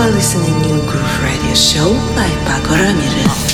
are listening to New Groove Radio Show by Paco Ramirez.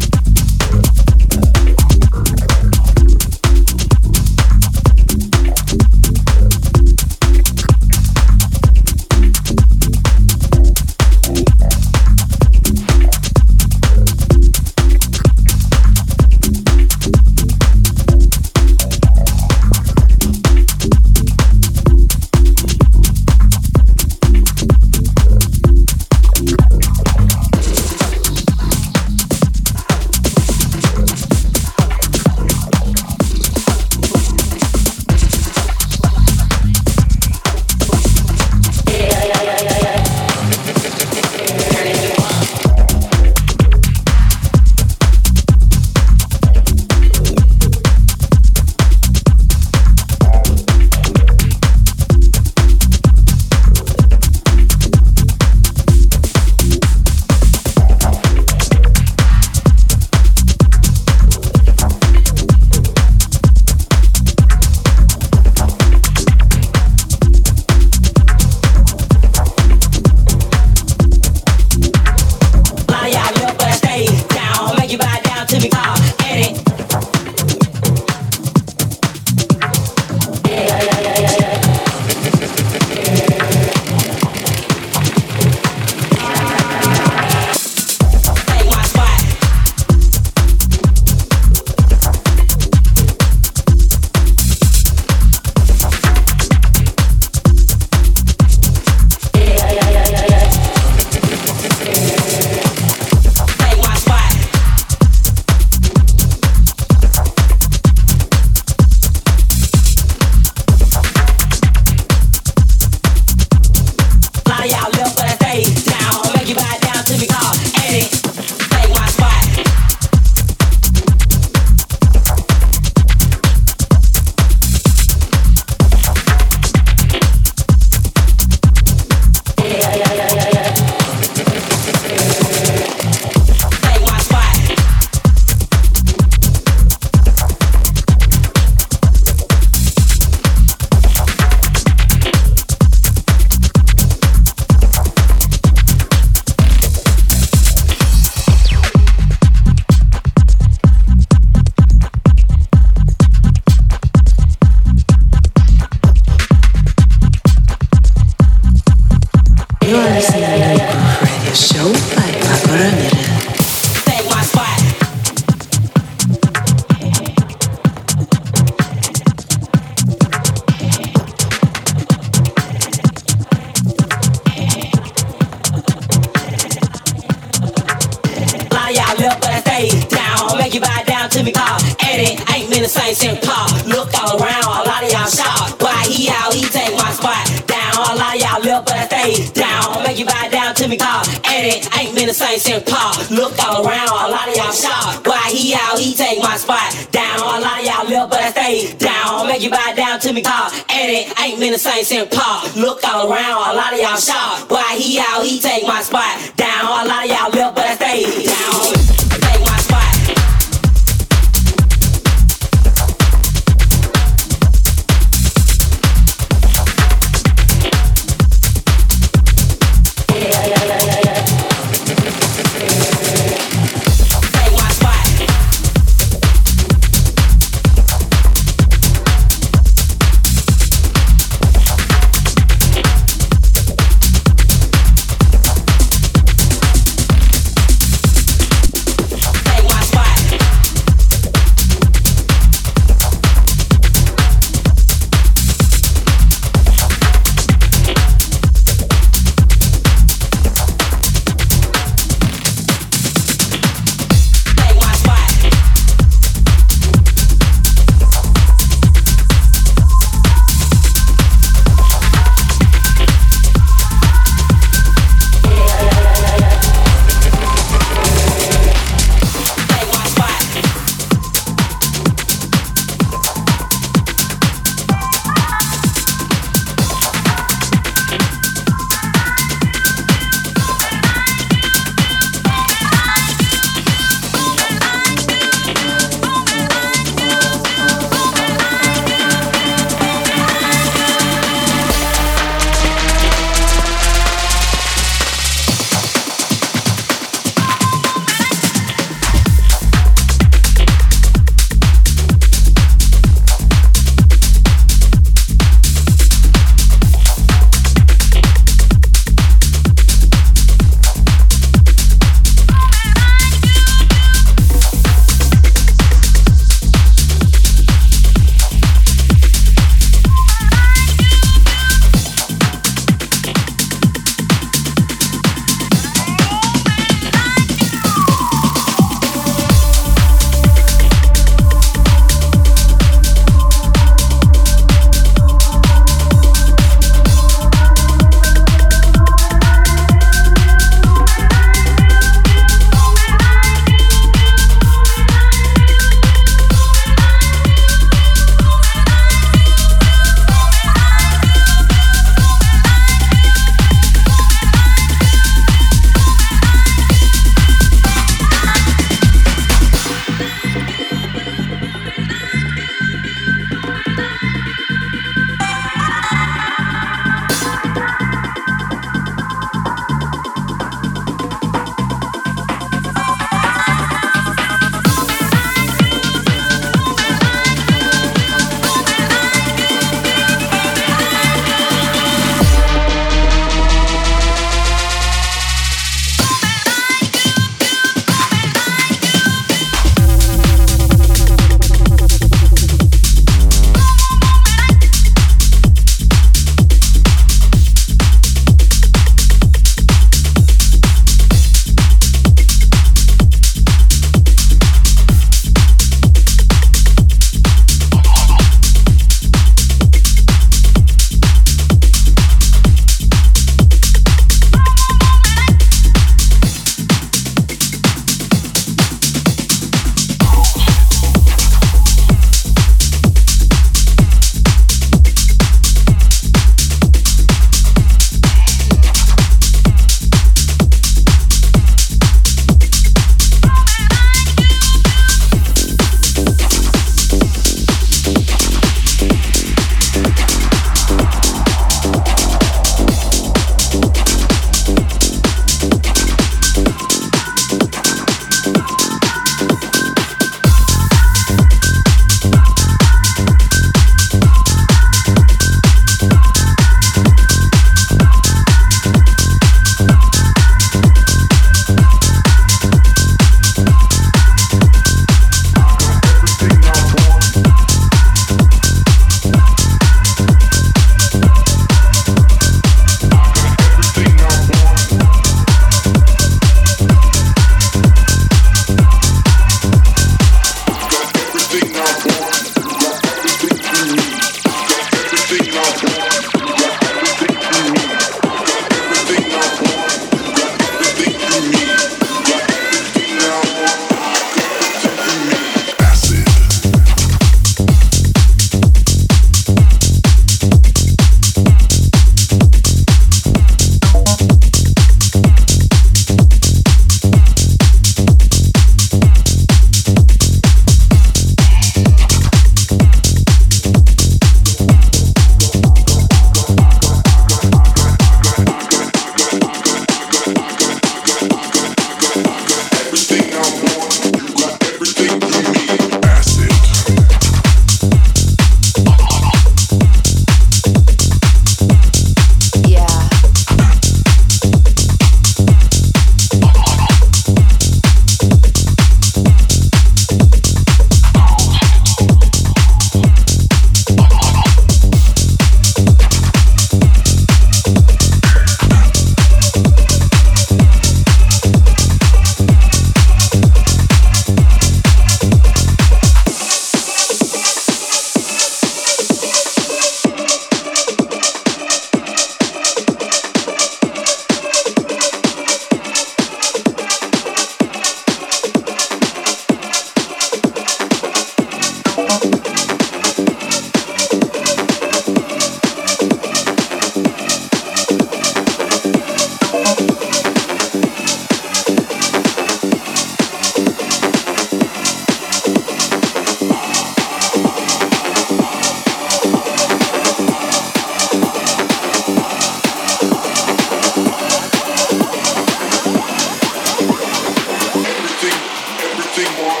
something more.